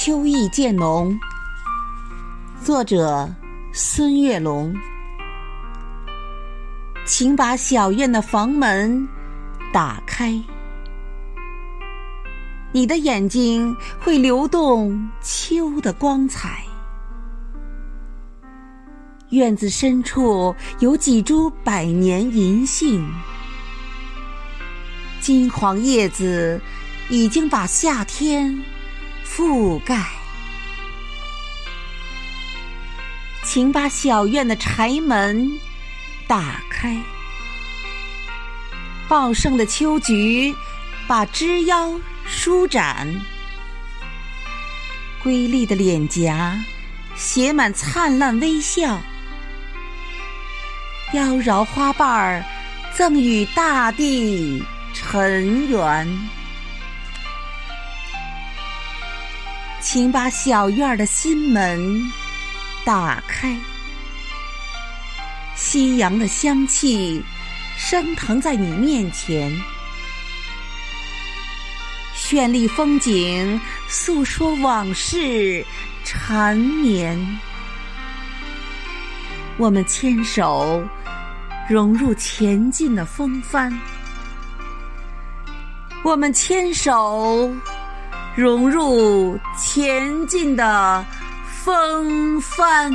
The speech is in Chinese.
秋意渐浓，作者孙月龙。请把小院的房门打开，你的眼睛会流动秋的光彩。院子深处有几株百年银杏，金黄叶子已经把夏天覆盖。请把小院的柴门打开，茂盛的秋菊把枝腰舒展，瑰丽的脸颊写满灿烂微笑。妖娆花瓣儿赠与大地尘缘，请把小院的心门打开。夕阳的香气升腾在你面前，绚丽风景诉说往事缠绵。我们牵手。融入前进的风帆，我们牵手融入前进的风帆